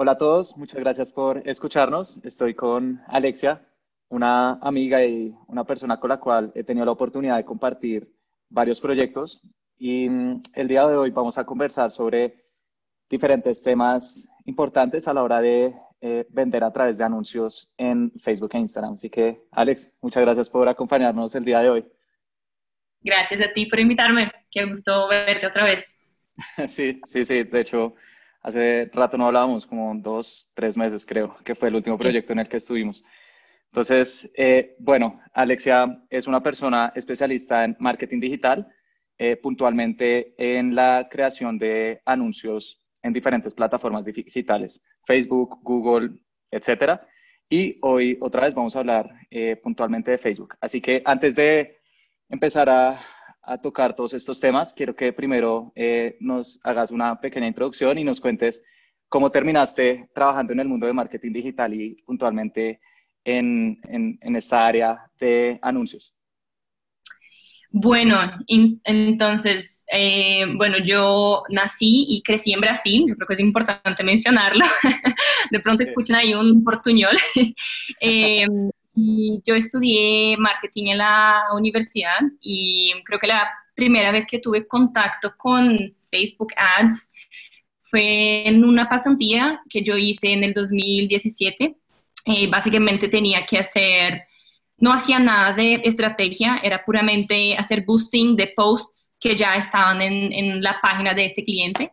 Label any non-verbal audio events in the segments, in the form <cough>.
hola a todos, muchas gracias por escucharnos. Estoy con Alexia, una amiga y una persona con la cual he tenido la oportunidad de compartir varios proyectos y mm, el día de hoy vamos a conversar sobre diferentes temas importantes a la hora de eh, vender a través de anuncios en Facebook e Instagram. Así que, Alex, muchas gracias por acompañarnos el día de hoy. Gracias a ti por invitarme. Qué gusto verte otra vez. <laughs> Sí, sí, sí. De hecho, hace rato no hablábamos, como dos, tres meses creo, que fue el último proyecto en el que estuvimos. Entonces, eh, bueno, Alexia es una persona especialista en marketing digital, eh, puntualmente en la creación de anuncios en diferentes plataformas digitales, Facebook, Google, etcétera. Y hoy otra vez vamos a hablar eh, puntualmente de Facebook. Así que antes de empezar a, a tocar todos estos temas, quiero que primero eh, nos hagas una pequeña introducción y nos cuentes cómo terminaste trabajando en el mundo de marketing digital y puntualmente en, en, esta área de anuncios. Bueno, entonces, eh, bueno, yo nací y crecí en Brasil, yo creo que es importante mencionarlo. <laughs> De pronto escuchan ahí un portuñol. <laughs> eh, y yo estudié marketing en la universidad y creo que la primera vez que tuve contacto con Facebook Ads fue en una pasantía que yo hice en el 2017. Eh, básicamente tenía que hacer, no hacía nada de estrategia, era puramente hacer boosting de posts que ya estaban en, en la página de este cliente.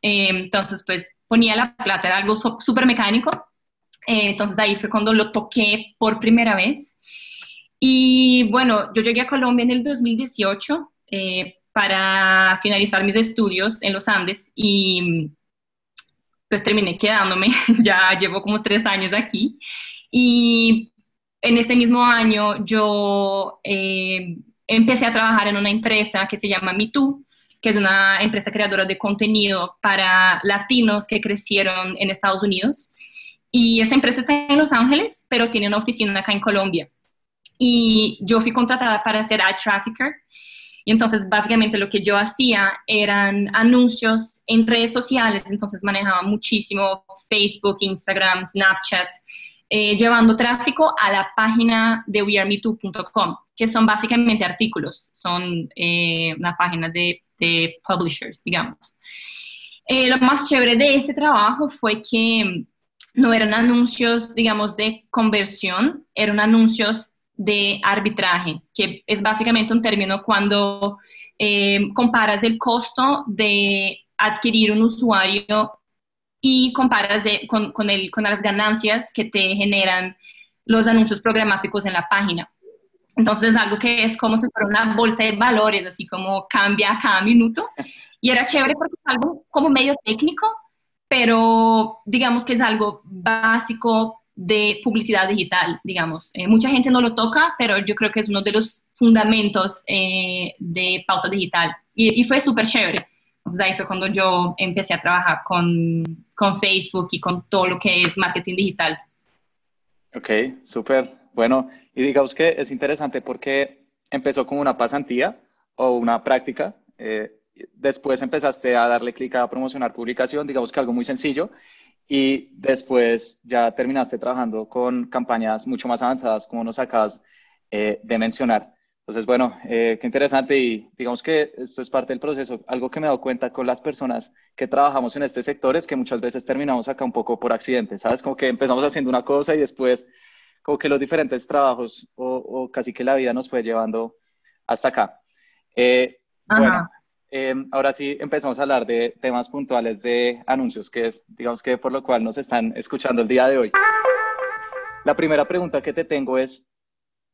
Eh, entonces, pues ponía la plata, era algo súper mecánico eh, entonces ahí fue cuando lo toqué por primera vez. Y bueno, yo llegué a Colombia en el 2018 eh, para finalizar mis estudios en los Andes y pues terminé quedándome, <laughs> ya llevo como tres años aquí. Y en este mismo año yo eh, empecé a trabajar en una empresa que se llama MeToo, que es una empresa creadora de contenido para latinos que crecieron en Estados Unidos. Y esa empresa está en Los Ángeles, pero tiene una oficina acá en Colombia. Y yo fui contratada para ser ad trafficker. Y entonces básicamente lo que yo hacía eran anuncios en redes sociales, entonces manejaba muchísimo Facebook, Instagram, Snapchat, eh, llevando tráfico a la página de wearemetoo.com, que son básicamente artículos, son eh, una página de, de publishers, digamos. Eh, lo más chévere de ese trabajo fue que no eran anuncios, digamos, de conversión, eran anuncios de arbitraje, que es básicamente un término cuando eh, comparas el costo de adquirir un usuario y comparas con, con, con las ganancias que te generan los anuncios programáticos en la página. Entonces, es algo que es como si fuera una bolsa de valores, así como cambia cada minuto. Y era chévere porque es algo como medio técnico, pero digamos que es algo básico de publicidad digital, digamos. Eh, mucha gente no lo toca, pero yo creo que es uno de los fundamentos eh, de pauta digital. Y, fue súper chévere. Entonces ahí fue cuando yo empecé a trabajar con, con, Facebook y con todo lo que es marketing digital. Ok, súper. Bueno, y digamos que es interesante porque empezó como una pasantía o una práctica. Eh, después empezaste a darle clic a promocionar publicación, digamos que algo muy sencillo, y después ya terminaste trabajando con campañas mucho más avanzadas, como nos acabas eh, de mencionar. Entonces, bueno, eh, qué interesante y digamos que esto es parte del proceso. Algo que me he dado cuenta con las personas que trabajamos en este sector es que muchas veces terminamos acá un poco por accidente, ¿sabes? Como que empezamos haciendo una cosa y después como que los diferentes trabajos o, casi que la vida nos fue llevando hasta acá. Eh, bueno, Em, ahora sí empezamos a hablar de temas puntuales de anuncios, que es, digamos que por lo cual nos están escuchando el día de hoy. La primera pregunta que te tengo es,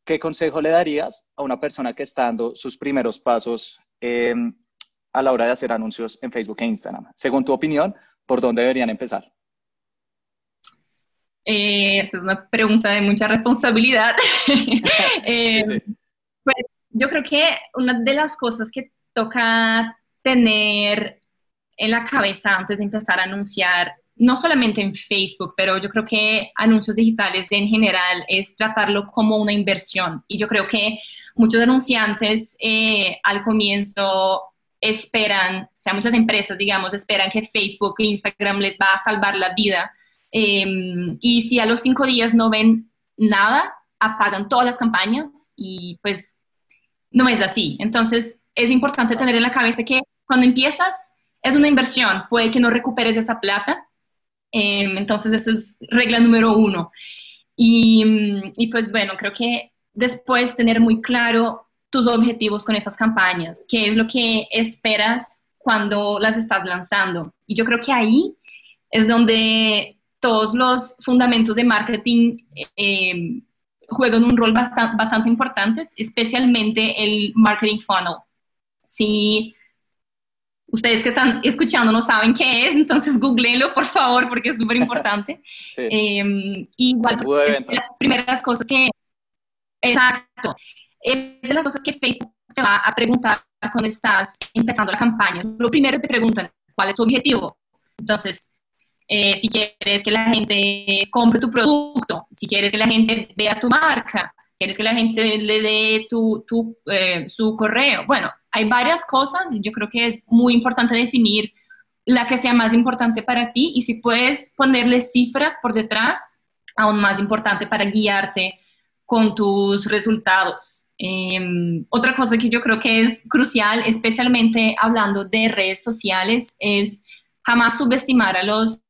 ¿qué consejo le darías a una persona que está dando sus primeros pasos em, a la hora de hacer anuncios en Facebook e Instagram? Según tu opinión, ¿por dónde deberían empezar? Eh, esa es una pregunta de mucha responsabilidad. <laughs> <laughs> Em, pues, yo creo que una de las cosas que toca tener en la cabeza antes de empezar a anunciar, no solamente en Facebook, pero yo creo que anuncios digitales en general es tratarlo como una inversión. Y yo creo que muchos anunciantes eh, al comienzo esperan, o sea, muchas empresas, digamos, esperan que Facebook e Instagram les va a salvar la vida Em, y si a los cinco días no ven nada, apagan todas las campañas y pues no es así. Entonces es importante tener en la cabeza que cuando empiezas es una inversión, puede que no recuperes esa plata. Em, entonces eso es regla número uno. Y, y pues bueno, creo que después tener muy claro tus objetivos con esas campañas, qué es lo que esperas cuando las estás lanzando. Y yo creo que ahí es donde todos los fundamentos de marketing eh, juegan un rol bastante, bastante importante, especialmente el marketing funnel. Si ustedes que están escuchando no saben qué es, entonces googleenlo por favor porque es súper importante. <laughs> Em, igual, las primeras cosas que... Exacto. Es de las cosas que Facebook te va a preguntar cuando estás empezando la campaña. Lo primero te preguntan, ¿cuál es tu objetivo? Entonces, eh, si quieres que la gente compre tu producto, si quieres que la gente vea tu marca, quieres que la gente le dé tu, tu, eh, su correo. Bueno, hay varias cosas y yo creo que es muy importante definir la que sea más importante para ti y si puedes ponerle cifras por detrás, aún más importante para guiarte con tus resultados. Em, otra cosa que yo creo que es crucial, especialmente hablando de redes sociales, es jamás subestimar a los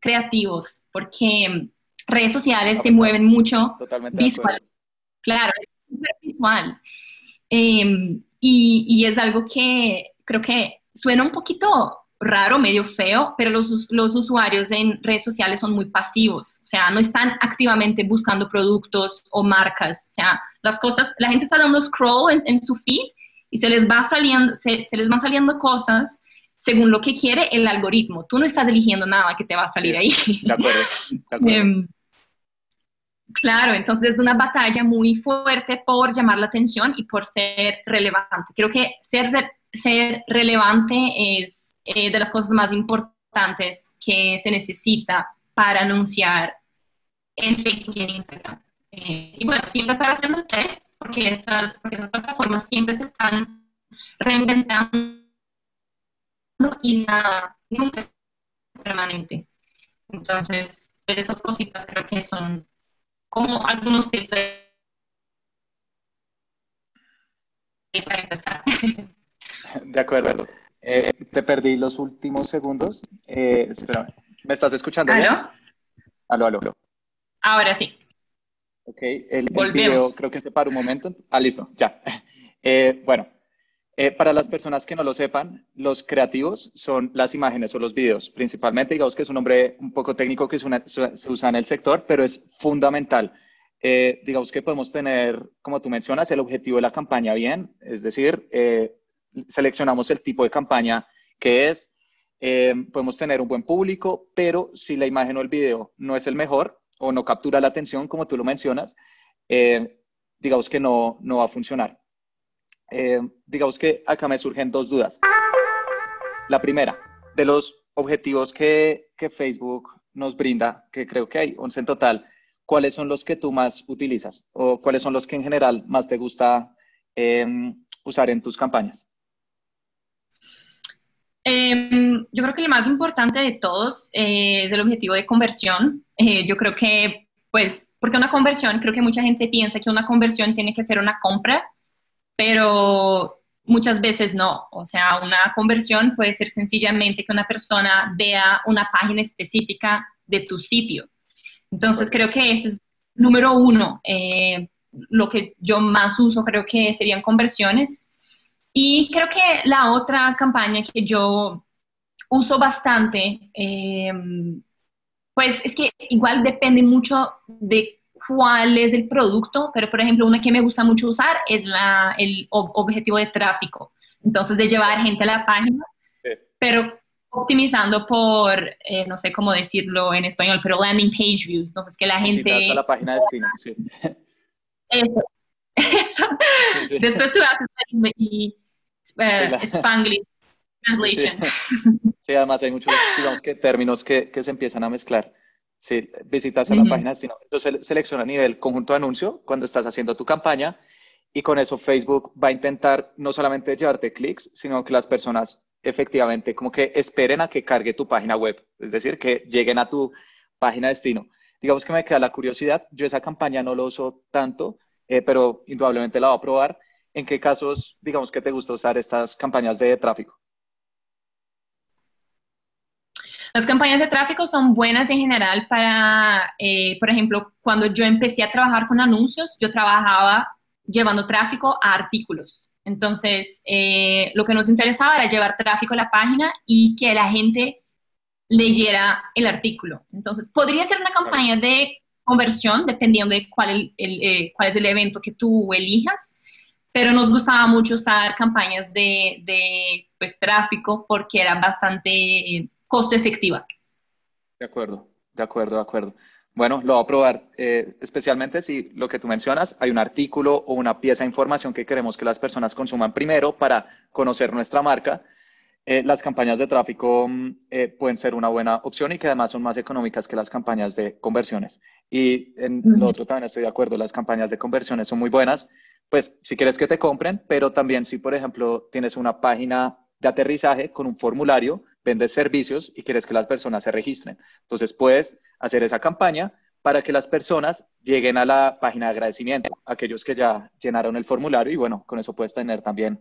creativos, porque redes sociales se mueven mucho visual. Claro, es súper visual. Em, y, y, es algo que creo que suena un poquito raro, medio feo, pero los, los, usuarios en redes sociales son muy pasivos, o sea, no están activamente buscando productos o marcas, o sea, las cosas, la gente está dando scroll en, en su feed y se les va saliendo, se, se les van saliendo cosas según lo que quiere el algoritmo. Tú no estás eligiendo nada que te va a salir ahí. De acuerdo. <laughs> Em, claro, entonces es una batalla muy fuerte por llamar la atención y por ser relevante. Creo que ser, ser relevante es eh, de las cosas más importantes que se necesita para anunciar en Facebook y en Instagram. Eh, y bueno, siempre estar haciendo test porque estas, porque estas plataformas siempre se están reinventando y nada, nunca es permanente. Entonces, esas cositas creo que son como algunos tips empezar. De acuerdo. Eh, te perdí los últimos segundos. Eh, ¿Me estás escuchando? ¿Aló? Aló, aló, Ahora sí. Ok, el, el video creo que se para un momento. Ah, listo, ya. <laughs> Eh, bueno, eh, para las personas que no lo sepan, los creativos son las imágenes o los videos, principalmente, digamos que es un nombre un poco técnico que se usa en el sector, pero es fundamental. Eh, digamos que podemos tener, como tú mencionas, el objetivo de la campaña bien, es decir, eh, seleccionamos el tipo de campaña que es, podemos tener un buen público, pero si la imagen o el video no es el mejor o no captura la atención, como tú lo mencionas, digamos que no, no va a funcionar. Eh, digamos que acá me surgen dos dudas. La primera, de los objetivos que, que, Facebook nos brinda, que creo que hay 11 en total, ¿cuáles son los que tú más utilizas o cuáles son los que en general más te gusta em, usar en tus campañas? Em, yo creo que el más importante de todos eh, es el objetivo de conversión. Eh, yo creo que, pues, porque una conversión, creo que mucha gente piensa que una conversión tiene que ser una compra pero muchas veces no. O sea, una conversión puede ser sencillamente que una persona vea una página específica de tu sitio. Entonces, creo que ese es número uno. Eh, lo que yo más uso creo que serían conversiones. Y creo que la otra campaña que yo uso bastante, eh, pues es que igual depende mucho de cuál es el producto, pero por ejemplo, una que me gusta mucho usar es la, el objetivo de tráfico. Entonces, de llevar gente a la página, pero optimizando por, eh, no sé cómo decirlo en español, pero landing page views. Entonces, que la gente... A la página de destino, sí. Eso. Después tú haces y, uh, Spanglish translation. Sí. además hay muchos, digamos que términos que, que se empiezan a mezclar. Sí, visitas a la página de destino. Entonces selecciona a nivel conjunto de anuncio cuando estás haciendo tu campaña y con eso Facebook va a intentar no solamente llevarte clics, sino que las personas efectivamente como que esperen a que cargue tu página web, es decir, que lleguen a tu página destino. Digamos que me queda la curiosidad, yo esa campaña no lo uso tanto, eh, pero indudablemente la voy a probar. ¿En qué casos, digamos que te gusta usar estas campañas de tráfico? Las campañas de tráfico son buenas en general para, eh, por ejemplo, cuando yo empecé a trabajar con anuncios, yo trabajaba llevando tráfico a artículos. Entonces, eh, lo que nos interesaba era llevar tráfico a la página y que la gente leyera el artículo. Entonces, podría ser una campaña de conversión, dependiendo de cuál, eh, cuál es el evento que tú elijas, pero nos gustaba mucho usar campañas de, de pues, tráfico porque era bastante costo efectiva. De acuerdo, de acuerdo, de acuerdo. Bueno, lo voy a probar, eh, especialmente si lo que tú mencionas, hay un artículo o una pieza de información que queremos que las personas consuman primero para conocer nuestra marca. Eh, las campañas de tráfico mm, eh, pueden ser una buena opción y que además son más económicas que las campañas de conversiones. Y en lo otro también estoy de acuerdo, las campañas de conversiones son muy buenas, pues si quieres que te compren, pero también si, por ejemplo, tienes una página de aterrizaje con un formulario, vendes servicios y quieres que las personas se registren. Entonces puedes hacer esa campaña para que las personas lleguen a la página de agradecimiento, aquellos que ya llenaron el formulario y bueno, con eso puedes tener también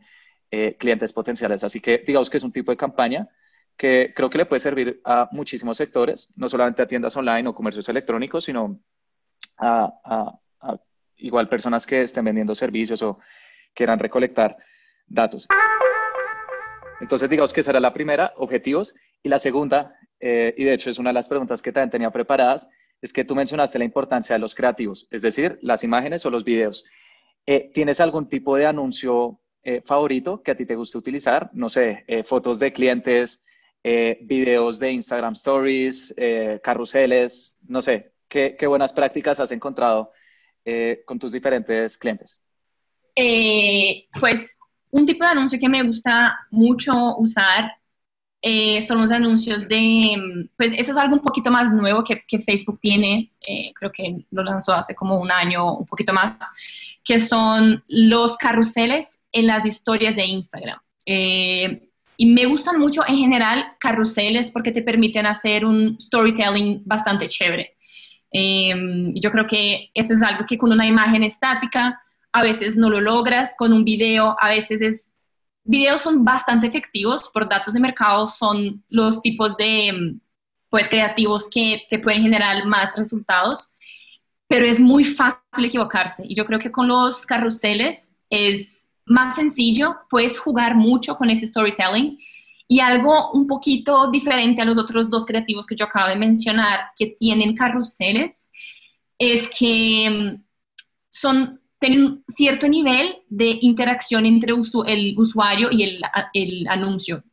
eh, clientes potenciales. Así que digamos que es un tipo de campaña que creo que le puede servir a muchísimos sectores, no solamente a tiendas online o comercios electrónicos, sino a igual personas que estén vendiendo servicios o quieran recolectar datos. Entonces, digamos que esa era la primera, objetivos. Y la segunda, eh, y de hecho es una de las preguntas que también tenía preparadas, es que tú mencionaste la importancia de los creativos, es decir, las imágenes o los videos. Eh, ¿Tienes algún tipo de anuncio eh, favorito que a ti te guste utilizar? No sé, fotos de clientes, videos de Instagram Stories, carruseles, no sé, ¿qué, ¿qué, buenas prácticas has encontrado con tus diferentes clientes? pues un tipo de anuncio que me gusta mucho usar eh, son los anuncios de, pues eso es algo un poquito más nuevo que, Facebook tiene, eh, creo que lo lanzó hace como un año, un poquito más, que son los carruseles en las historias de Instagram. Eh, y me gustan mucho en general carruseles porque te permiten hacer un storytelling bastante chévere. yo creo que eso es algo que con una imagen estática a veces no lo logras con un video, a veces es... Videos son bastante efectivos, por datos de mercado son los tipos de pues creativos que te pueden generar más resultados, pero es muy fácil equivocarse. Y yo creo que con los carruseles es más sencillo, puedes jugar mucho con ese storytelling. Y algo un poquito diferente a los otros dos creativos que yo acabo de mencionar, que tienen carruseles, es que son tienen cierto nivel de interacción entre el usuario y el, anuncio.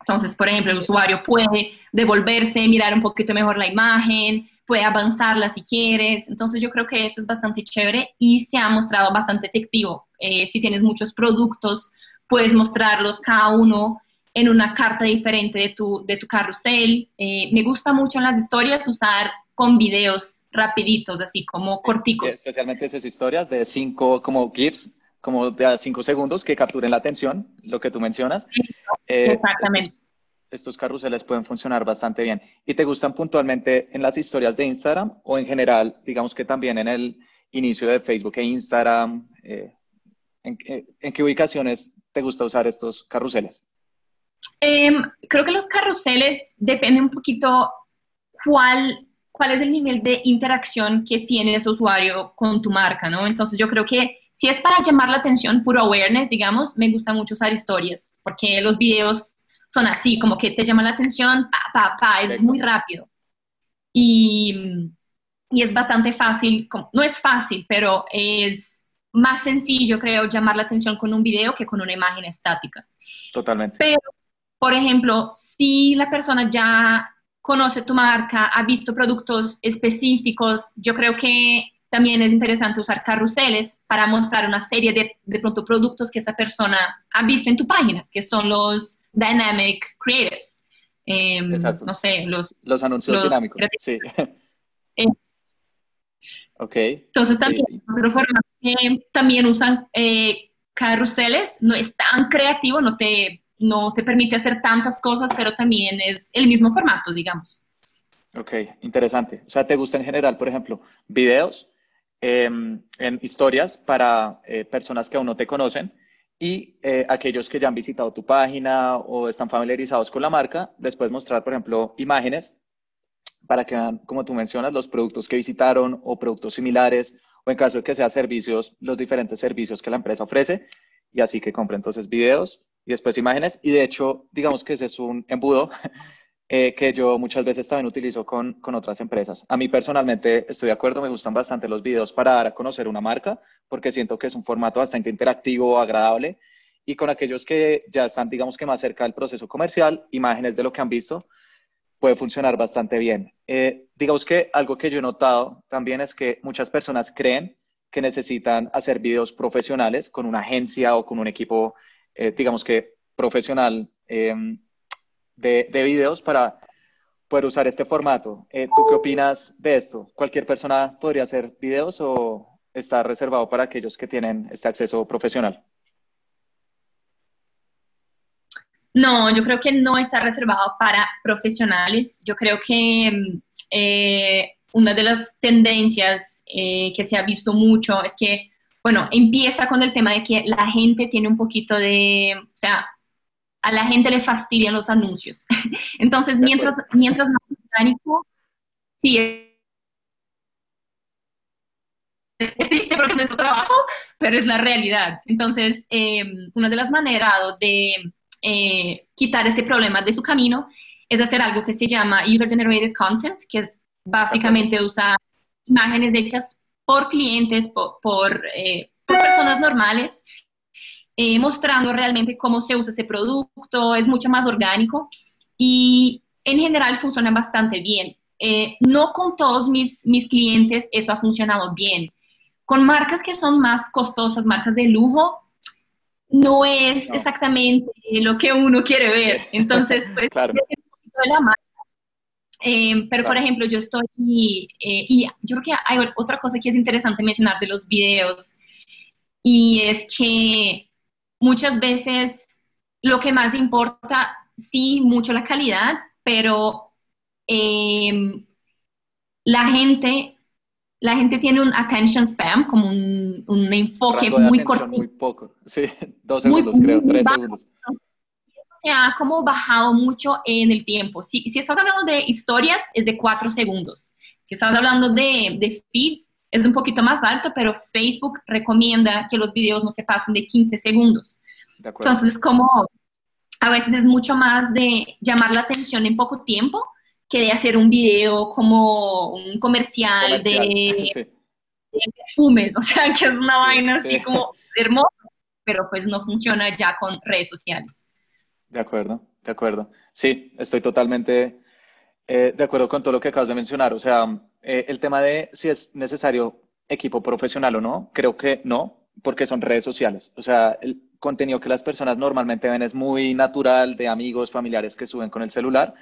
Entonces, por ejemplo, el usuario puede devolverse, mirar un poquito mejor la imagen, puede avanzarla si quieres. Entonces, yo creo que eso es bastante chévere y se ha mostrado bastante efectivo. Eh, si tienes muchos productos, puedes mostrarlos cada uno en una carta diferente de tu, de tu carrusel. Eh, me gusta mucho en las historias usar con videos rapiditos, así como corticos. Especialmente esas historias de cinco, como GIFs, como de cinco segundos que capturen la atención, lo que tú mencionas. Eh, exactamente. Estos, carruseles pueden funcionar bastante bien. ¿Y te gustan puntualmente en las historias de Instagram o en general, digamos que también en el inicio de Facebook e Instagram? Eh, ¿en, ¿En qué ubicaciones te gusta usar estos carruseles? Em, creo que los carruseles dependen un poquito cuál cuál es el nivel de interacción que tiene ese usuario con tu marca, ¿no? Entonces yo creo que si es para llamar la atención, puro awareness, digamos, me gusta mucho usar historias, porque los videos son así, como que te llaman la atención, pa, pa, pa, es muy rápido. Y, y es bastante fácil, no es fácil, pero es más sencillo, creo, llamar la atención con un video que con una imagen estática. Totalmente. Pero, por ejemplo, si la persona ya conoce tu marca, ha visto productos específicos. Yo creo que también es interesante usar carruseles para mostrar una serie de, de pronto productos que esa persona ha visto en tu página, que son los Dynamic Creatives. Em, no sé, los, los anuncios dinámicos. Sí. Eh, ok. Entonces también, también usan eh, carruseles, no es tan creativo, no te no te permite hacer tantas cosas, pero también es el mismo formato, digamos. Ok, interesante. O sea, ¿te gusta en general, por ejemplo, videos em, en historias para eh, personas que aún no te conocen y eh, aquellos que ya han visitado tu página o están familiarizados con la marca, después mostrar, por ejemplo, imágenes para que vean, como tú mencionas, los productos que visitaron o productos similares o en caso de que sean servicios, los diferentes servicios que la empresa ofrece y así que compren entonces videos y después imágenes y de hecho, digamos que ese es un embudo <laughs> eh, que yo muchas veces también utilizo con, con, otras empresas. A mí personalmente estoy de acuerdo, me gustan bastante los videos para dar a conocer una marca, porque siento que es un formato bastante interactivo, agradable, y con aquellos que ya están, digamos que más cerca del proceso comercial, imágenes de lo que han visto, puede funcionar bastante bien. Eh, digamos que algo que yo he notado también es que muchas personas creen que necesitan hacer videos profesionales con una agencia o con un equipo, eh, digamos que profesional. Eh, de, de videos para poder usar este formato. Eh, ¿Tú qué opinas de esto? ¿Cualquier persona podría hacer videos o está reservado para aquellos que tienen este acceso profesional? No, yo creo que no está reservado para profesionales. Yo creo que eh, una de las tendencias que se ha visto mucho es que, bueno, empieza con el tema de que la gente tiene un poquito de, o sea, a la gente le fastidian los anuncios. <laughs> Entonces, mientras, mientras más orgánico, sí, es triste porque es nuestro trabajo, pero es la realidad. Entonces, em, una de las maneras de eh, quitar este problema de su camino es hacer algo que se llama User Generated Content, que es básicamente usar imágenes hechas por clientes, por, por, eh, por personas normales eh, mostrando realmente cómo se usa ese producto, es mucho más orgánico y en general funciona bastante bien. Eh, no con todos mis, mis clientes eso ha funcionado bien. Con marcas que son más costosas, marcas de lujo, no es exactamente lo que uno quiere ver. Entonces, pues, <laughs> claro. de la marca. Eh, pero, por ejemplo, yo estoy, y yo creo que hay otra cosa que es interesante mencionar de los videos, y es que muchas veces lo que más importa, sí, mucho la calidad, pero em, la gente la gente tiene un attention spam, como un, un enfoque muy corto. Muy poco, sí, <laughs> dos segundos creo, tres segundos. Se ha como bajado mucho en el tiempo. Si, si, estás hablando de historias, es de cuatro segundos. Si estás hablando de, de feeds, es un poquito más alto, pero Facebook recomienda que los videos no se pasen de 15 segundos. Entonces, como a veces es mucho más de llamar la atención en poco tiempo que de hacer un video como un comercial, De, <laughs> perfumes, <laughs> o sea, que es una vaina así como hermosa, pero pues no funciona ya con redes sociales. De acuerdo, de acuerdo. Sí, estoy totalmente eh, de acuerdo con todo lo que acabas de mencionar. O sea, eh, el tema de si es necesario equipo profesional o no, creo que no, porque son redes sociales. O sea, el contenido que las personas normalmente ven es muy natural de amigos, familiares que suben con el celular.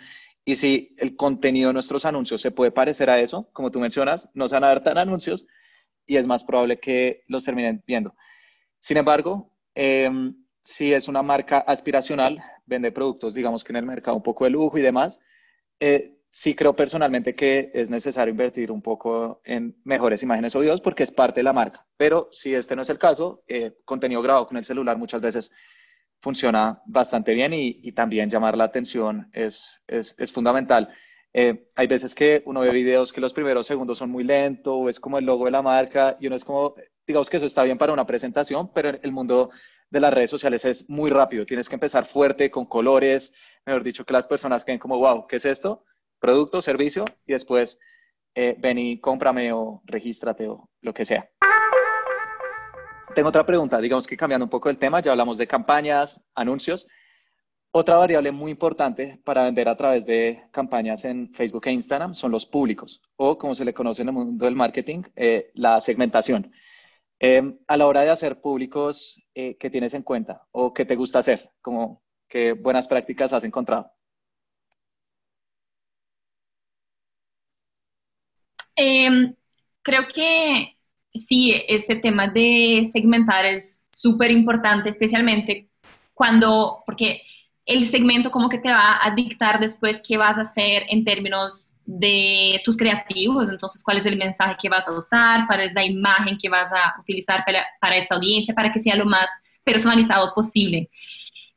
Y si el contenido de nuestros anuncios se puede parecer a eso, como tú mencionas, no se van a ver tan anuncios y es más probable que los terminen viendo. Sin embargo, em, si es una marca aspiracional, vende productos, digamos que en el mercado un poco de lujo y demás, eh, sí creo personalmente que es necesario invertir un poco en mejores imágenes o videos porque es parte de la marca. Pero si este no es el caso, eh, contenido grabado con el celular muchas veces funciona bastante bien y, también llamar la atención es, es, es fundamental. Eh, hay veces que uno ve videos que los primeros segundos son muy lentos, es como el logo de la marca y uno es como, digamos que eso está bien para una presentación, pero el mundo de las redes sociales es muy rápido. Tienes que empezar fuerte, con colores, mejor dicho, que las personas queden como, wow, ¿qué es esto? producto, servicio, y después eh, ven y cómprame o regístrate o lo que sea. Tengo otra pregunta, digamos que cambiando un poco el tema, ya hablamos de campañas, anuncios. Otra variable muy importante para vender a través de campañas en Facebook e Instagram son los públicos, o como se le conoce en el mundo del marketing, eh, la segmentación. Em, a la hora de hacer públicos, eh, ¿qué tienes en cuenta o qué te gusta hacer? Como, ¿Qué buenas prácticas has encontrado? Em, creo que sí, ese tema de segmentar es súper importante, especialmente cuando, porque el segmento como que te va a dictar después qué vas a hacer en términos de tus creativos, entonces cuál es el mensaje que vas a usar, cuál es la imagen que vas a utilizar para, para esta audiencia, para que sea lo más personalizado posible.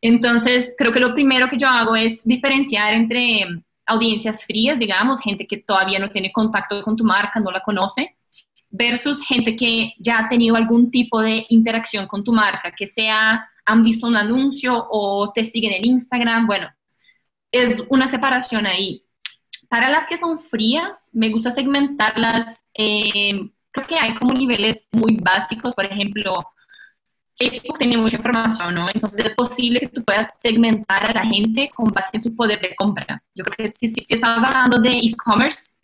Entonces, creo que lo primero que yo hago es diferenciar entre audiencias frías, digamos, gente que todavía no tiene contacto con tu marca, no la conoce, versus gente que ya ha tenido algún tipo de interacción con tu marca, que sea han visto un anuncio o te siguen en Instagram, bueno, es una separación ahí. Para las que son frías, me gusta segmentarlas. Eh, creo que hay como niveles muy básicos, por ejemplo, Facebook tiene mucha información, ¿no? Entonces es posible que tú puedas segmentar a la gente con base en su poder de compra. Yo creo que si, si, estás hablando de e-commerce,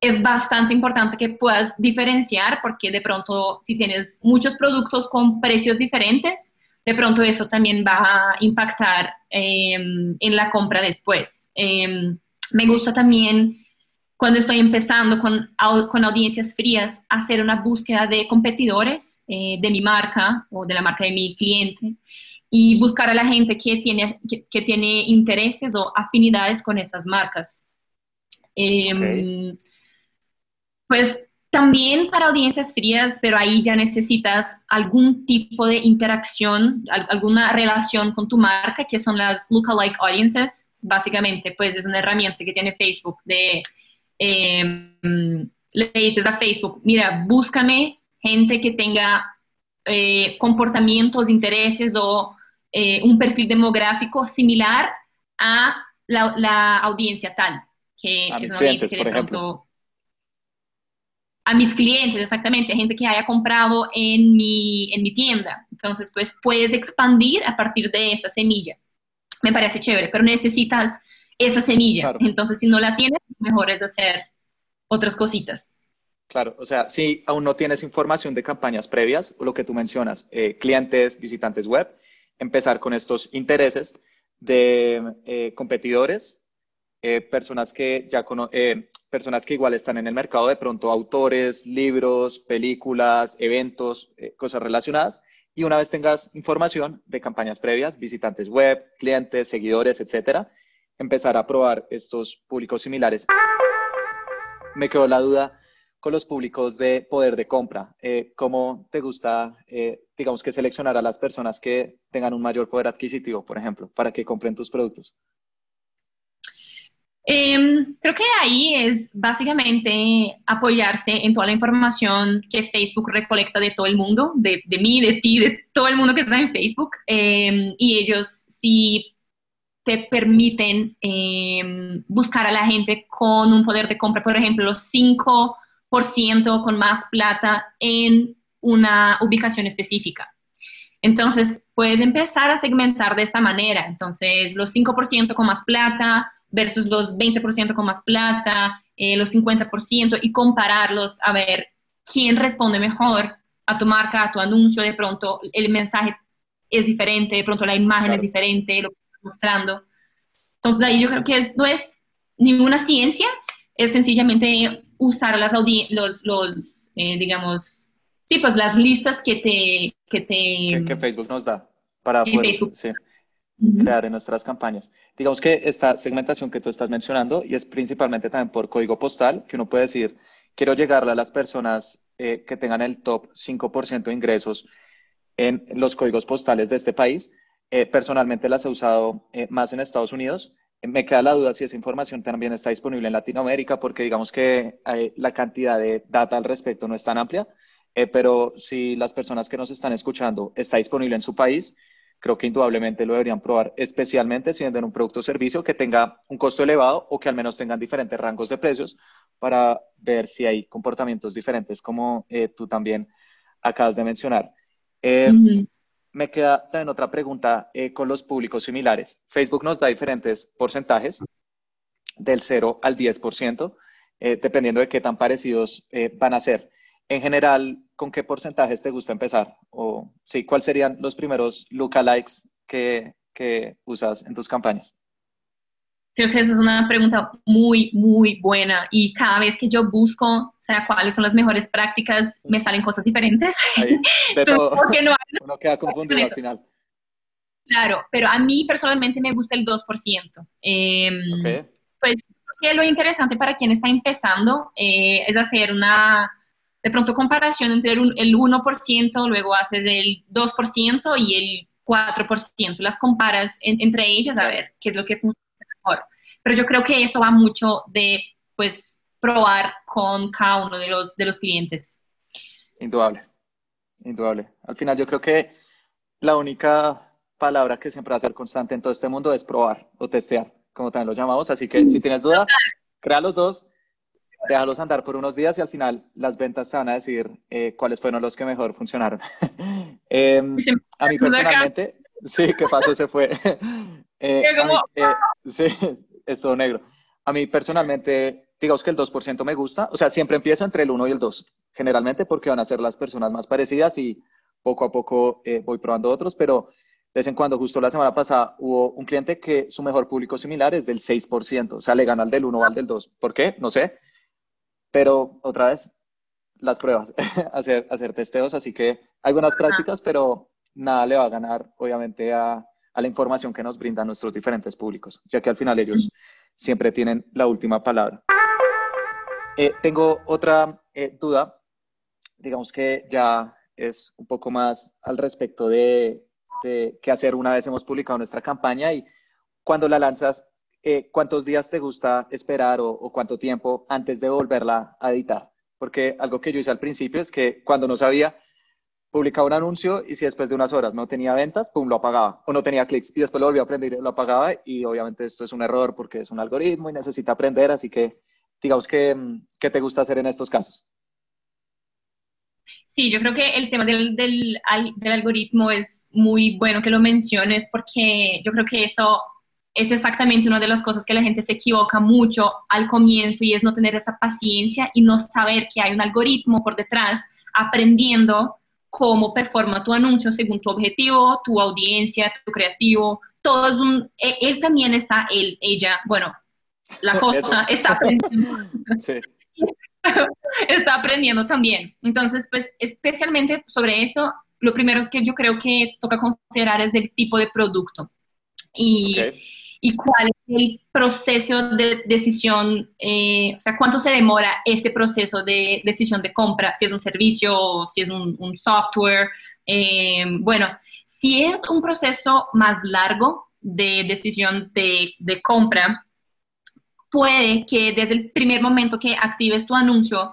es bastante importante que puedas diferenciar porque de pronto si tienes muchos productos con precios diferentes, de pronto eso también va a impactar em, en la compra después. Em, me gusta también cuando estoy empezando con, con, audiencias frías, hacer una búsqueda de competidores eh, de mi marca o de la marca de mi cliente y buscar a la gente que tiene, que, tiene intereses o afinidades con esas marcas. Em, pues también para audiencias frías, pero ahí ya necesitas algún tipo de interacción, alguna relación con tu marca, que son las lookalike audiences. Básicamente, pues es una herramienta que tiene Facebook de, em, le dices a Facebook, mira, búscame gente que tenga eh, comportamientos, intereses o eh, un perfil demográfico similar a la, audiencia tal, que es una audiencia que de pronto a mis clientes, exactamente, a gente que haya comprado en mi, en mi tienda. Entonces, pues puedes expandir a partir de esa semilla. Me parece chévere, pero necesitas esa semilla. Entonces, si no la tienes, mejor es hacer otras cositas. Claro, o sea, si aún no tienes información de campañas previas, lo que tú mencionas, eh, clientes, visitantes web, empezar con estos intereses de eh, competidores, eh, personas que ya conocen personas que igual están en el mercado, de pronto autores, libros, películas, eventos, cosas relacionadas. Y una vez tengas información de campañas previas, visitantes web, clientes, seguidores, etcétera, empezar a probar estos públicos similares. Me quedó la duda con los públicos de poder de compra. Eh, ¿Cómo te gusta, eh, digamos, que seleccionar a las personas que tengan un mayor poder adquisitivo, por ejemplo, para que compren tus productos? Em, creo que ahí es básicamente apoyarse en toda la información que Facebook recolecta de todo el mundo, de, de mí, de ti, de todo el mundo que está en Facebook. Em, y ellos sí te permiten em, buscar a la gente con un poder de compra, por ejemplo, los 5% con más plata en una ubicación específica. Entonces, puedes empezar a segmentar de esta manera. Entonces, los 5% con más plata, versus los 20% con más plata, eh, los 50% y compararlos a ver quién responde mejor a tu marca, a tu anuncio, de pronto el mensaje es diferente, de pronto la imagen es diferente, lo que estás mostrando. Entonces ahí yo creo que no es ninguna ciencia, es sencillamente usar las los, los eh, digamos, sí, pues las listas que te... Que, te, que, Facebook nos da para poder, Facebook. Sí crear en nuestras campañas. Digamos que esta segmentación que tú estás mencionando, y es principalmente también por código postal, que uno puede decir, quiero llegarle a las personas eh, que tengan el top 5% de ingresos en los códigos postales de este país. Eh, personalmente las he usado eh, más en Estados Unidos. Me queda la duda si esa información también está disponible en Latinoamérica, porque digamos que la cantidad de data al respecto no es tan amplia, pero si las personas que nos están escuchando está disponible en su país, creo que indudablemente lo deberían probar, especialmente si venden un producto o servicio que tenga un costo elevado o que al menos tengan diferentes rangos de precios para ver si hay comportamientos diferentes, como eh, tú también acabas de mencionar. Eh, me queda también otra pregunta eh, con los públicos similares. Facebook nos da diferentes porcentajes, del 0 al 10%, dependiendo de qué tan parecidos van a ser. En general, ¿con qué porcentajes te gusta empezar? O sí, ¿cuáles serían los primeros lookalikes que, que usas en tus campañas? Creo que esa es una pregunta muy, muy buena y cada vez que yo busco, o sea, cuáles son las mejores prácticas, me salen cosas diferentes. de <laughs> todo. No Uno queda confundido al final. Claro, pero a mí personalmente me gusta el 2%. Eh, Pues que lo interesante para quien está empezando eh, es hacer una, de pronto, comparación entre el, 1%, luego haces el 2% y el 4%. Las comparas entre ellas a ver qué es lo que funciona mejor. Pero yo creo que eso va mucho de, pues, probar con cada uno de los, de los clientes. Indudable, indudable. Al final yo creo que la única palabra que siempre va a ser constante en todo este mundo es probar o testear, como también lo llamamos. Así que si tienes duda, crea los dos, déjalos andar por unos días y al final las ventas te van a decir eh, cuáles fueron los que mejor funcionaron. <laughs> Em, a mí personalmente, sí, ¿qué pasó? Se fue. <laughs> eh, eh, sí, <laughs> es todo negro. A mí personalmente, digamos que el 2% me gusta, o sea, siempre empiezo entre el 1 y el 2, generalmente porque van a ser las personas más parecidas y poco a poco eh, voy probando otros, pero de vez en cuando, justo la semana pasada, hubo un cliente que su mejor público similar es del 6%, o sea, le gana al del 1 o al del 2. ¿Por qué? No sé. Pero otra vez, las pruebas, <laughs> hacer, hacer testeos, así que hay buenas prácticas, pero nada le va a ganar, obviamente, a, a la información que nos brindan nuestros diferentes públicos, ya que al final ellos siempre tienen la última palabra. Eh, tengo otra eh, duda, digamos que ya es un poco más al respecto de este, que hacer una vez hemos publicado nuestra campaña y cuando la lanzas, eh, ¿cuántos días te gusta esperar o, cuánto tiempo antes de volverla a editar? Porque algo que yo hice al principio es que cuando no sabía, publicaba un anuncio y si después de unas horas no tenía ventas, pum, lo apagaba. O no tenía clics y después lo volví a aprender y lo apagaba. Y obviamente esto es un error porque es un algoritmo y necesita aprender. Así que digamos que, ¿qué te gusta hacer en estos casos? Sí, yo creo que el tema del, del, del, algoritmo es muy bueno que lo menciones porque yo creo que eso es exactamente una de las cosas que la gente se equivoca mucho al comienzo y es no tener esa paciencia y no saber que hay un algoritmo por detrás aprendiendo cómo performa tu anuncio según tu objetivo, tu audiencia, tu creativo. Todo es un, e, él también está, él, ella, bueno, la cosa está aprendiendo. <laughs> Sí. <laughs> está aprendiendo también. Entonces, pues especialmente sobre eso, lo primero que yo creo que toca considerar es el tipo de producto y, y cuál es el proceso de decisión, eh, o sea, cuánto se demora este proceso de decisión de compra, si es un servicio, si es un, software. Eh, bueno, si es un proceso más largo de decisión de, de compra, puede que desde el primer momento que actives tu anuncio,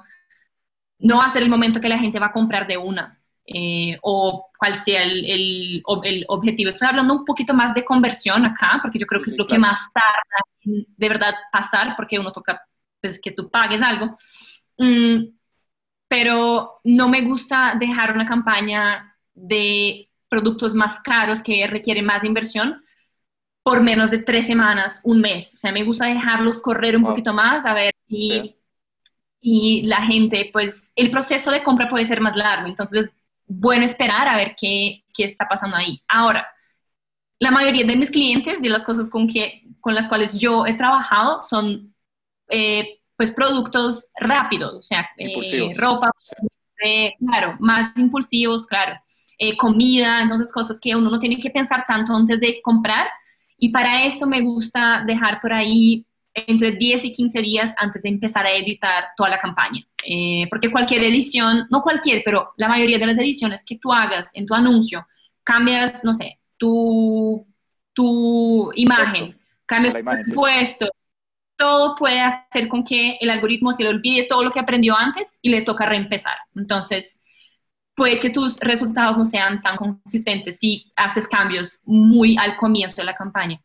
no va a ser el momento que la gente va a comprar de una. Eh, o cuál sea el, el, el, objetivo. Estoy hablando un poquito más de conversión acá, porque yo creo que es lo que más tarda de verdad pasar, porque uno toca pues, que tú pagues algo. Mm, pero no me gusta dejar una campaña de productos más caros que requieren más inversión, por menos de tres semanas, un mes. O sea, me gusta dejarlos correr un poquito más, a ver, y, y la gente, pues el proceso de compra puede ser más largo, entonces es bueno esperar a ver qué, qué está pasando ahí. Ahora, la mayoría de mis clientes y las cosas con, que, con las cuales yo he trabajado son eh, pues productos rápidos, o sea, eh, ropa, eh, claro, más impulsivos, claro, comida, entonces cosas que uno no tiene que pensar tanto antes de comprar, y para eso me gusta dejar por ahí entre 10 y 15 días antes de empezar a editar toda la campaña. Eh, porque cualquier edición, no cualquier, pero la mayoría de las ediciones que tú hagas en tu anuncio, cambias, no sé, tu, tu imagen, cambias tu puesto, todo puede hacer con que el algoritmo se le olvide todo lo que aprendió antes y le toca reempezar. Entonces, puede que tus resultados no sean tan consistentes si haces cambios muy al comienzo de la campaña.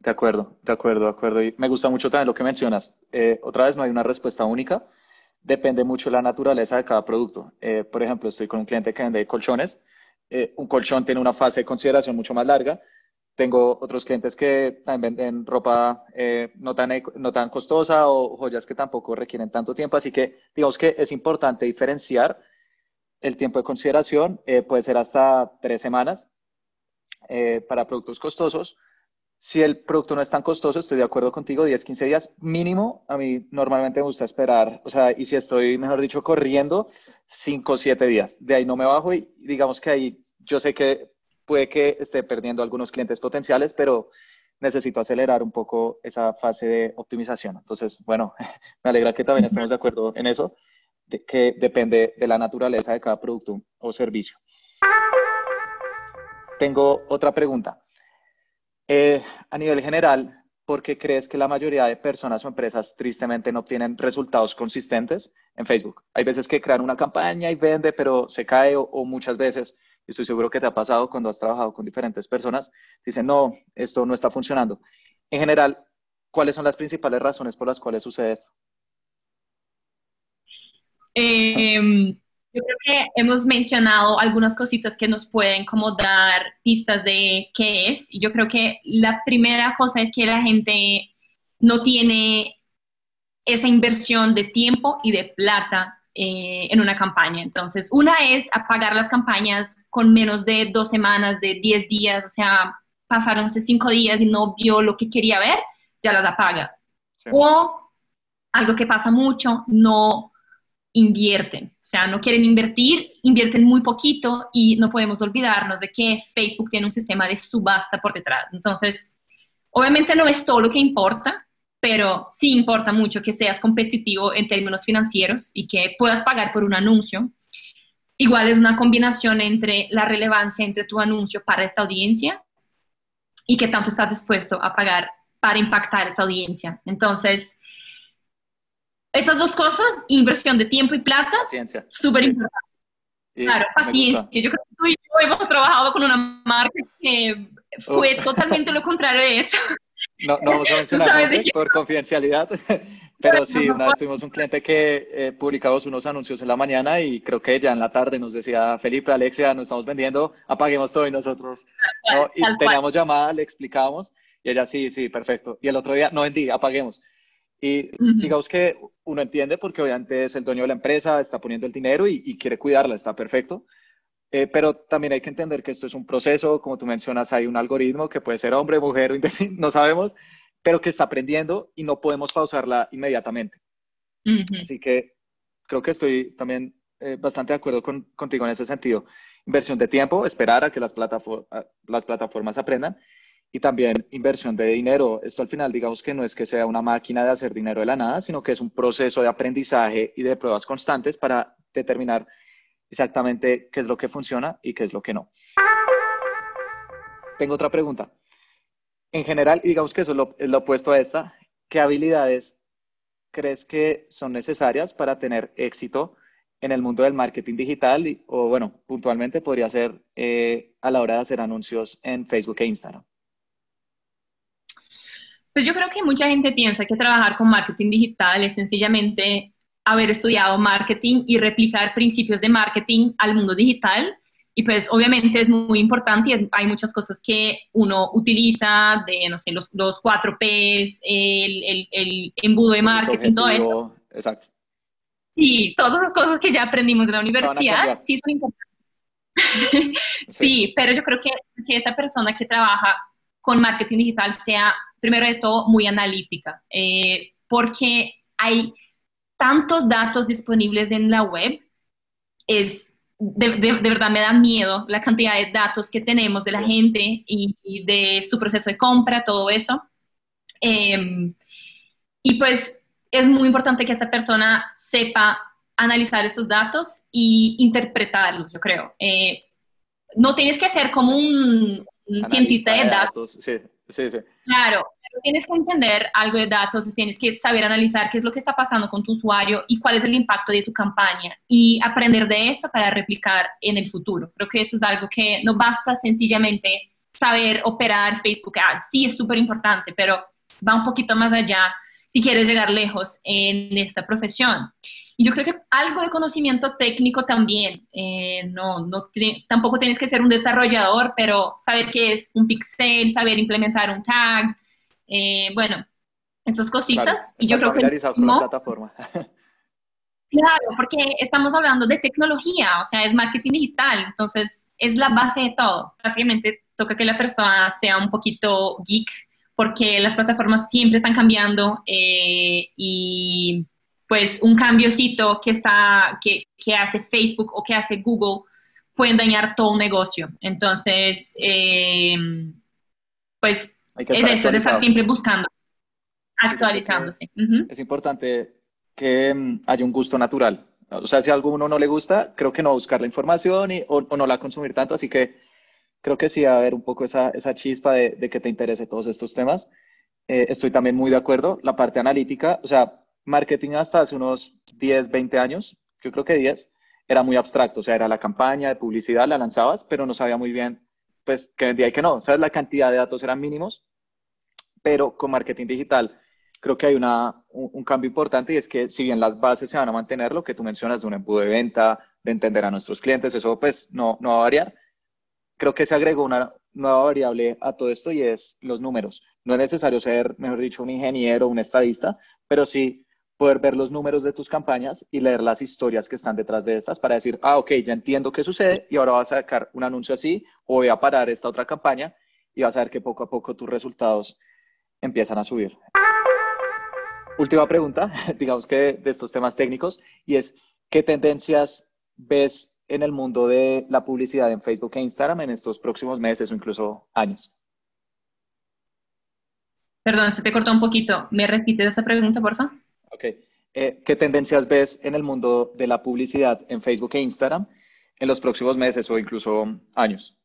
De acuerdo, de acuerdo, de acuerdo. Y me gusta mucho también lo que mencionas. Eh, otra vez, no hay una respuesta única. Depende mucho de la naturaleza de cada producto. Eh, por ejemplo, estoy con un cliente que vende colchones. Eh, un colchón tiene una fase de consideración mucho más larga. Tengo otros clientes que también venden ropa no, tan, no tan costosa o joyas que tampoco requieren tanto tiempo. Así que digamos que es importante diferenciar el tiempo de consideración puede ser hasta tres semanas para productos costosos. Si el producto no es tan costoso, estoy de acuerdo contigo, 10, 15 días mínimo. A mí normalmente me gusta esperar, o sea, y si estoy, mejor dicho, corriendo, 5 o 7 días. De ahí no me bajo y digamos que ahí yo sé que puede que esté perdiendo algunos clientes potenciales, pero necesito acelerar un poco esa fase de optimización. Entonces, bueno, <laughs> me alegra que también estemos de acuerdo en eso, de que depende de la naturaleza de cada producto o servicio. Tengo otra pregunta. Eh, a nivel general, ¿por qué crees que la mayoría de personas o empresas tristemente no obtienen resultados consistentes en Facebook? Hay veces que crean una campaña y vende, pero se cae o, muchas veces estoy seguro que te ha pasado cuando has trabajado con diferentes personas, dicen, no, esto no está funcionando. En general, ¿cuáles son las principales razones por las cuales sucede esto? Em, yo creo que hemos mencionado algunas cositas que nos pueden como dar pistas de qué es. Yo creo que la primera cosa es que la gente no tiene esa inversión de tiempo y de plata eh, en una campaña. Entonces, una es apagar las campañas con menos de dos semanas, de diez días, o sea, pasaron cinco días y no vio lo que quería ver, ya las apaga. O algo que pasa mucho, no invierten, o sea, no quieren invertir, invierten muy poquito y no podemos olvidarnos de que Facebook tiene un sistema de subasta por detrás. Entonces, obviamente no es todo lo que importa, pero sí importa mucho que seas competitivo en términos financieros y que puedas pagar por un anuncio. Igual es una combinación entre la relevancia entre tu anuncio para esta audiencia y qué tanto estás dispuesto a pagar para impactar esa audiencia. Entonces, esas dos cosas, inversión de tiempo y plata, súper importante. Claro, paciencia. Yo creo que tú y yo hemos trabajado con una marca que fue totalmente lo contrario de eso. No, no vamos a <laughs> mencionar por confidencialidad, <laughs> pero sí, una vez tuvimos un cliente que eh, publicamos unos anuncios en la mañana y creo que ya en la tarde nos decía, Felipe, Alexia, nos estamos vendiendo, apaguemos todo y nosotros, ¿no? y teníamos llamada, le explicábamos y ella, sí, sí, perfecto. Y el otro día, no vendí, apaguemos. Y digamos que uno entiende porque obviamente es el dueño de la empresa, está poniendo el dinero y, y quiere cuidarla, está perfecto. Eh, pero también hay que entender que esto es un proceso, como tú mencionas, hay un algoritmo que puede ser hombre, mujer, <laughs> no sabemos, pero que está aprendiendo y no podemos pausarla inmediatamente. Así que creo que estoy también eh, bastante de acuerdo con, contigo en ese sentido. Inversión de tiempo, esperar a que las, las plataformas aprendan y también inversión de dinero. Esto al final, digamos que no es que sea una máquina de hacer dinero de la nada, sino que es un proceso de aprendizaje y de pruebas constantes para determinar exactamente qué es lo que funciona y qué es lo que no. Tengo otra pregunta. En general, digamos que eso es lo, opuesto a esta, ¿qué habilidades crees que son necesarias para tener éxito en el mundo del marketing digital? o bueno, puntualmente podría ser eh, a la hora de hacer anuncios en Facebook e Instagram. Pues yo creo que mucha gente piensa que trabajar con marketing digital es sencillamente haber estudiado marketing y replicar principios de marketing al mundo digital. Y pues obviamente es muy importante y hay muchas cosas que uno utiliza, de, no sé, los, los 4 Ps, el, el, embudo de marketing, todo eso. Exacto. Y todas esas cosas que ya aprendimos en la universidad, sí son importantes. <laughs> sí. pero yo creo que, que esa persona que trabaja con marketing digital sea, primero de todo, muy analítica, eh, porque hay tantos datos disponibles en la web, es de, verdad me da miedo la cantidad de datos que tenemos de la gente y, de su proceso de compra, todo eso. Em, y pues es muy importante que esta persona sepa analizar estos datos y interpretarlos, yo creo. Eh, no tienes que ser como un, cientista de, datos. Sí, sí, sí. Claro, tienes que entender algo de datos, tienes que saber analizar qué es lo que está pasando con tu usuario y cuál es el impacto de tu campaña y aprender de eso para replicar en el futuro. Creo que eso es algo que no basta sencillamente saber operar Facebook Ads. Sí, es súper importante, pero va un poquito más allá si quieres llegar lejos en esta profesión. Y yo creo que algo de conocimiento técnico también, eh, no, no tampoco tienes que ser un desarrollador, pero saber qué es un pixel, saber implementar un tag, eh, bueno, esas cositas. y yo creo que... Con la plataforma. <laughs> Claro, porque estamos hablando de tecnología, o sea, es marketing digital, entonces es la base de todo. Básicamente toca que la persona sea un poquito geek porque las plataformas siempre están cambiando eh, y pues un cambiocito que, está, que, que, hace Facebook o que hace Google pueden dañar todo un negocio. Entonces, eh, pues es eso, es estar siempre buscando, actualizándose. Es importante que mm, haya un gusto natural. O sea, si a alguno no le gusta, creo que no buscar la información y, o, no la consumir tanto. Así que creo que sí, a haber un poco esa, esa chispa de, de, que te interese todos estos temas. Eh, estoy también muy de acuerdo. La parte analítica, o sea, marketing hasta hace unos 10, 20 años, yo creo que 10, era muy abstracto. O sea, era la campaña de publicidad, la lanzabas, pero no sabía muy bien, pues, qué vendía y qué no. ¿Sabes? La cantidad de datos eran mínimos, pero con marketing digital creo que hay una, un, cambio importante y es que si bien las bases se van a mantener, lo que tú mencionas de un embudo de venta, de entender a nuestros clientes, eso pues no, no va a variar. Creo que se agregó una nueva variable a todo esto y es los números. No es necesario ser, mejor dicho, un ingeniero, un estadista, pero sí poder ver los números de tus campañas y leer las historias que están detrás de estas para decir, ah, ok, ya entiendo qué sucede y ahora vas a sacar un anuncio así o voy a parar esta otra campaña y vas a ver que poco a poco tus resultados empiezan a subir última pregunta, <laughs> digamos que de estos temas técnicos, y es, ¿qué tendencias ves en el mundo de la publicidad en Facebook e Instagram en estos próximos meses o incluso años? Perdón, se te cortó un poquito. ¿Me repites esa pregunta, por favor? Ok. Eh, ¿Qué tendencias ves en el mundo de la publicidad en Facebook e Instagram en los próximos meses o incluso años?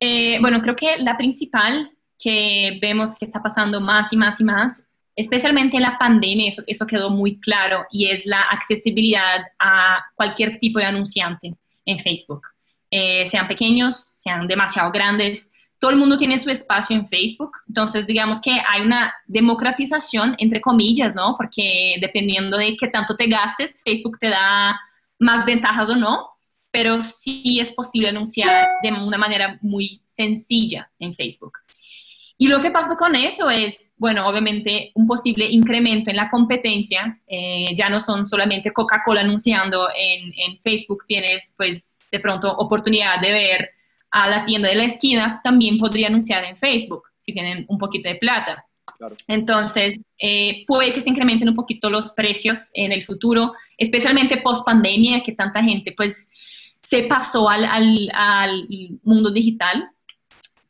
Eh, bueno, creo que la principal que vemos que está pasando más y más y más, especialmente en la pandemia, eso, quedó muy claro, y es la accesibilidad a cualquier tipo de anunciante en Facebook. Eh, sean pequeños, sean demasiado grandes, todo el mundo tiene su espacio en Facebook, entonces digamos que hay una democratización, entre comillas, ¿no? Porque dependiendo de qué tanto te gastes, Facebook te da más ventajas o no, pero sí es posible anunciar de una manera muy sencilla en Facebook. Y lo que pasa con eso es, bueno, obviamente un posible incremento en la competencia. Eh, ya no son solamente Coca-Cola anunciando en, en, Facebook, tienes pues de pronto oportunidad de ver a la tienda de la esquina, también podría anunciar en Facebook si tienen un poquito de plata. Entonces, eh, puede que se incrementen un poquito los precios en el futuro, especialmente post pandemia, que tanta gente pues se pasó al, al, al mundo digital.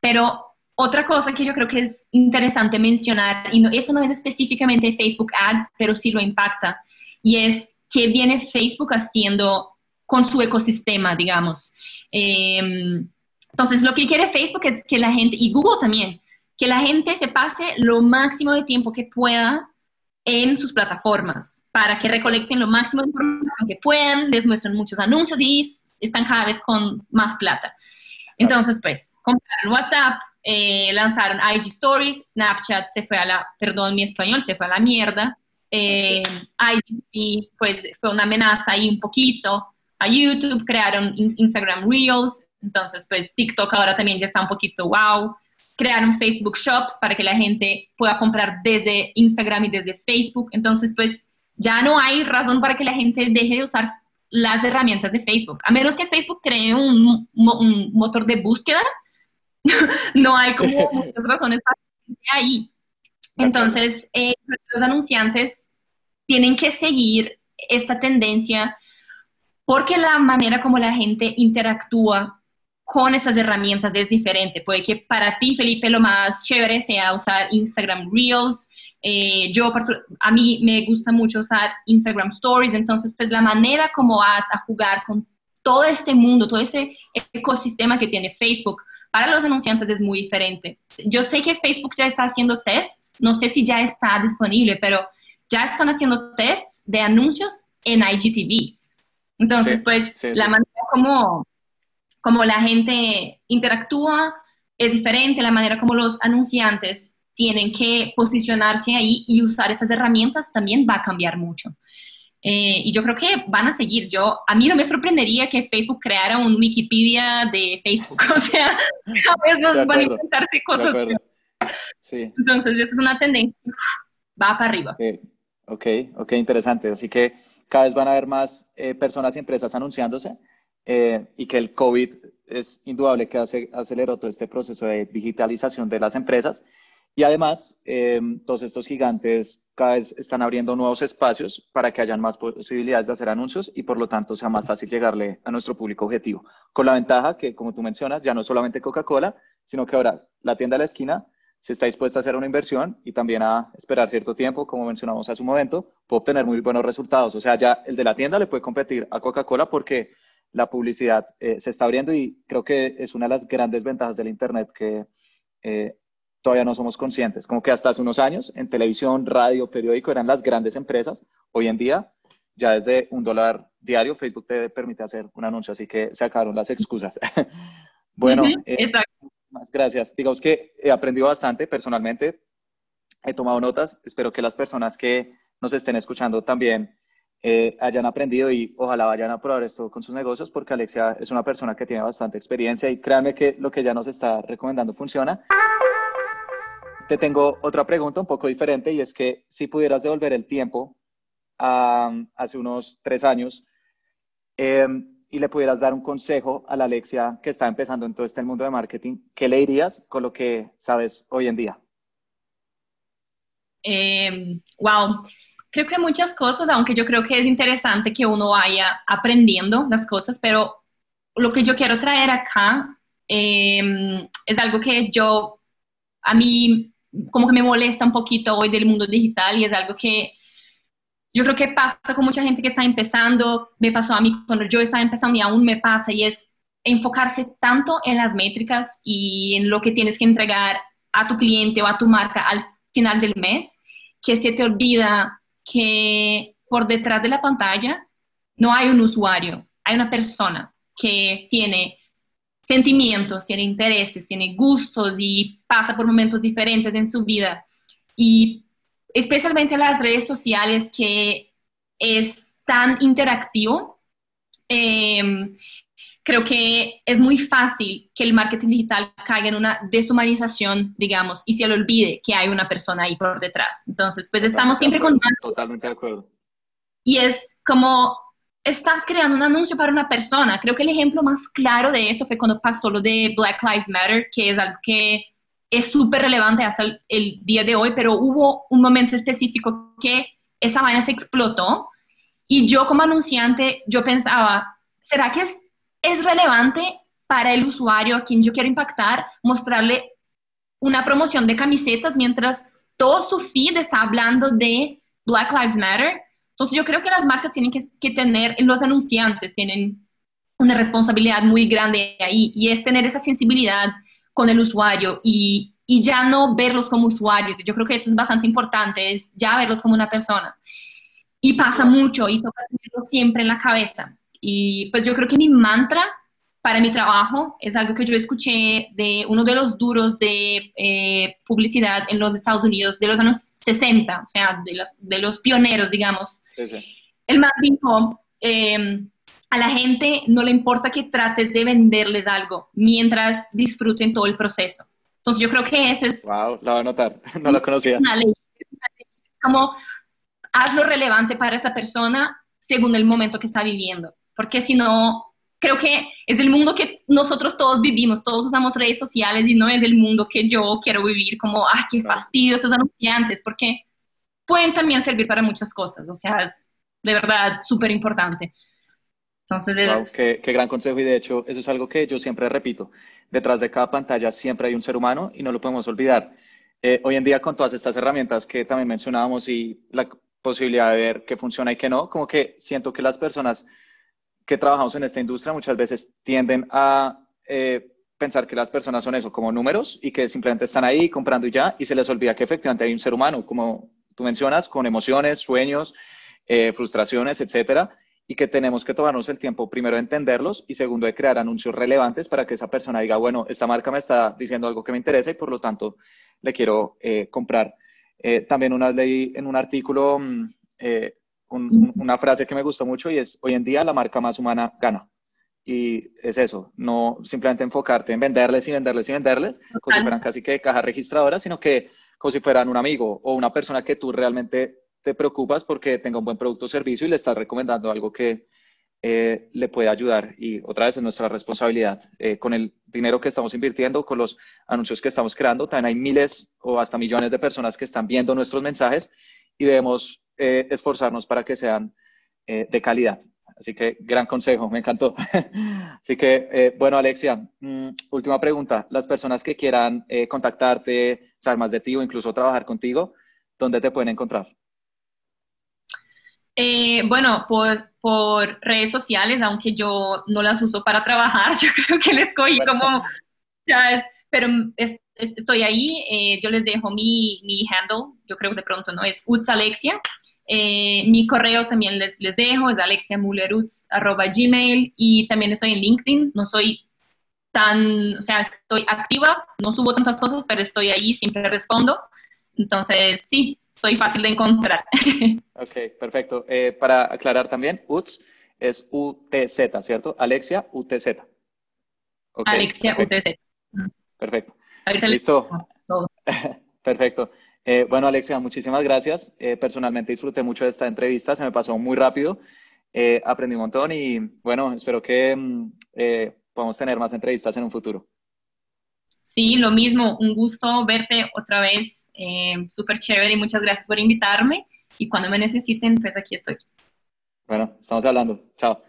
Pero otra cosa que yo creo que es interesante mencionar, y eso no es específicamente Facebook Ads, pero sí lo impacta, y es qué viene Facebook haciendo con su ecosistema, digamos. Em, entonces, lo que quiere Facebook es que la gente, y Google también, que la gente se pase lo máximo de tiempo que pueda en sus plataformas para que recolecten lo máximo de información que puedan, les muestran muchos anuncios y están cada vez con más plata. Entonces, pues, compraron WhatsApp, eh, lanzaron IG Stories, Snapchat se fue a la, perdón mi español, se fue a la mierda. Eh, IG, pues fue una amenaza ahí un poquito. A YouTube crearon Instagram Reels, entonces pues TikTok ahora también ya está un poquito wow. Crearon Facebook Shops para que la gente pueda comprar desde Instagram y desde Facebook. Entonces pues ya no hay razón para que la gente deje de usar las herramientas de Facebook, a menos que Facebook cree un, un motor de búsqueda <laughs> no hay como muchas razones para ahí. Entonces, eh, los anunciantes tienen que seguir esta tendencia porque la manera como la gente interactúa con esas herramientas es diferente. Puede que para ti, Felipe, lo más chévere sea usar Instagram Reels. Eh, yo, a mí me gusta mucho usar Instagram Stories. Entonces, pues la manera como vas a jugar con todo este mundo, todo ese ecosistema que tiene Facebook, para los anunciantes es muy diferente. Yo sé que Facebook ya está haciendo tests, no sé si ya está disponible, pero ya están haciendo tests de anuncios en IGTV. Entonces, pues la manera como, como la gente interactúa es diferente, la manera como los anunciantes tienen que posicionarse ahí y usar esas herramientas también va a cambiar mucho. Eh, y yo creo que van a seguir. Yo, a mí no me sorprendería que Facebook creara un Wikipedia de Facebook. <laughs> O sea, cada vez van a inventarse cosas. Sí. Entonces, esa es una tendencia. Va para arriba. Ok, ok, interesante. Así que cada vez van a haber más eh, personas y empresas anunciándose eh, y que el COVID es indudable que aceleró todo este proceso de digitalización de las empresas Y además, eh, todos estos gigantes cada vez están abriendo nuevos espacios para que hayan más posibilidades de hacer anuncios y por lo tanto sea más fácil llegarle a nuestro público objetivo. Con la ventaja que, como tú mencionas, ya no solamente Coca-Cola, sino que ahora la tienda de la esquina si está dispuesta a hacer una inversión y también a esperar cierto tiempo, como mencionamos hace un momento, puede obtener muy buenos resultados. O sea, ya el de la tienda le puede competir a Coca-Cola porque la publicidad eh, se está abriendo y creo que es una de las grandes ventajas del Internet que eh, todavía no somos conscientes. Como que hasta hace unos años en televisión, radio, periódico eran las grandes empresas. Hoy en día, ya desde un dólar diario, Facebook te permite hacer un anuncio, así que se acabaron las excusas. <laughs> bueno, eh, más gracias. Digamos que he aprendido bastante personalmente, he tomado notas, espero que las personas que nos estén escuchando también eh, hayan aprendido y ojalá vayan a probar esto con sus negocios porque Alexia es una persona que tiene bastante experiencia y créanme que lo que ella nos está recomendando funciona. Te tengo otra pregunta un poco diferente y es que si pudieras devolver el tiempo a, hace unos tres años em, y le pudieras dar un consejo a la Alexia que está empezando en todo este mundo de marketing, ¿qué le dirías con lo que sabes hoy en día? Em, wow, creo que muchas cosas, aunque yo creo que es interesante que uno vaya aprendiendo las cosas, pero lo que yo quiero traer acá em, es algo que yo, a mí como que me molesta un poquito hoy del mundo digital y es algo que yo creo que pasa con mucha gente que está empezando, me pasó a mí cuando yo estaba empezando y aún me pasa y es enfocarse tanto en las métricas y en lo que tienes que entregar a tu cliente o a tu marca al final del mes, que se te olvida que por detrás de la pantalla no hay un usuario, hay una persona que tiene sentimientos, tiene intereses, tiene gustos y pasa por momentos diferentes en su vida. Y especialmente en las redes sociales que es tan interactivo, em, creo que es muy fácil que el marketing digital caiga en una deshumanización, digamos, y se le olvide que hay una persona ahí por detrás. Entonces, pues estamos siempre con... Totalmente de acuerdo. Y es como estás creando un anuncio para una persona. Creo que el ejemplo más claro de eso fue cuando pasó lo de Black Lives Matter, que es algo que es súper relevante hasta el, día de hoy, pero hubo un momento específico que esa vaina se explotó y yo como anunciante, yo pensaba, ¿será que es, es relevante para el usuario a quien yo quiero impactar mostrarle una promoción de camisetas mientras todo su feed está hablando de Black Lives Matter? Entonces yo creo que las marcas tienen que, tener, los anunciantes tienen una responsabilidad muy grande ahí y es tener esa sensibilidad con el usuario y, y, ya no verlos como usuarios. Yo creo que eso es bastante importante, es ya verlos como una persona. Y pasa mucho y toca tenerlo siempre en la cabeza. Y pues yo creo que mi mantra para mi trabajo es algo que yo escuché de uno de los duros de eh, publicidad en los Estados Unidos de los años 60, o sea, de los, de los pioneros, digamos. Sí, sí. El man dijo, em, a la gente no le importa que trates de venderles algo mientras disfruten todo el proceso. Entonces yo creo que eso es... Wow, la voy a notar, <laughs> no la conocía. Como hazlo relevante para esa persona según el momento que está viviendo, porque si no, creo que es el mundo que nosotros todos vivimos, todos usamos redes sociales y no es el mundo que yo quiero vivir como, ah, qué fastidio esos anunciantes, porque pueden también servir para muchas cosas, o sea, es de verdad súper importante. Entonces es... qué, qué, gran consejo y de hecho eso es algo que yo siempre repito, detrás de cada pantalla siempre hay un ser humano y no lo podemos olvidar. Eh, hoy en día con todas estas herramientas que también mencionábamos y la posibilidad de ver qué funciona y qué no, como que siento que las personas que trabajamos en esta industria muchas veces tienden a eh, pensar que las personas son eso, como números y que simplemente están ahí comprando y ya, y se les olvida que efectivamente hay un ser humano, como tú mencionas, con emociones, sueños, eh, frustraciones, etcétera, y que tenemos que tomarnos el tiempo primero de entenderlos y segundo de crear anuncios relevantes para que esa persona diga, bueno, esta marca me está diciendo algo que me interesa y por lo tanto le quiero eh, comprar. también una leí en un artículo mm, una frase que me gustó mucho y es, hoy en día la marca más humana gana. Y es eso, no simplemente enfocarte en venderles y venderles y venderles, como si fueran casi que cajas registradoras, sino que como si fueran un amigo o una persona que tú realmente te preocupas porque tenga un buen producto o servicio y le estás recomendando algo que eh, le puede ayudar. Y otra vez es nuestra responsabilidad. Eh, con el dinero que estamos invirtiendo, con los anuncios que estamos creando, también hay miles o hasta millones de personas que están viendo nuestros mensajes y debemos eh, esforzarnos para que sean de calidad. Así que gran consejo, me encantó. <laughs> Así que, bueno, Alexia, mm, última pregunta. Las personas que quieran contactarte, saber más de ti o incluso trabajar contigo, ¿dónde te pueden encontrar? Eh, bueno, por, por, redes sociales, aunque yo no las uso para trabajar, <laughs> yo creo que les cogí como, ya es, pero estoy ahí, eh, yo les dejo mi, mi, handle, yo creo que de pronto no es utsalexia. Eh, mi correo también les, les dejo, es alexiamullerutz.gmail y también estoy en LinkedIn, no soy tan, o sea, estoy activa, no subo tantas cosas, pero estoy ahí, siempre respondo. Entonces, sí, soy fácil de encontrar. <laughs> Ok, perfecto. Eh, para aclarar también, UTZ es UTZ, ¿cierto? Alexia UTZ. Alexia UTZ. Perfecto. Listo. <laughs> Perfecto. Eh, bueno, Alexia, muchísimas gracias. Eh, personalmente disfruté mucho de esta entrevista, se me pasó muy rápido. aprendí un montón y bueno, espero que mm, podamos tener más entrevistas en un futuro. Sí, lo mismo, un gusto verte otra vez, eh, súper chévere y muchas gracias por invitarme y cuando me necesiten, pues aquí estoy. Bueno, estamos hablando. Chao.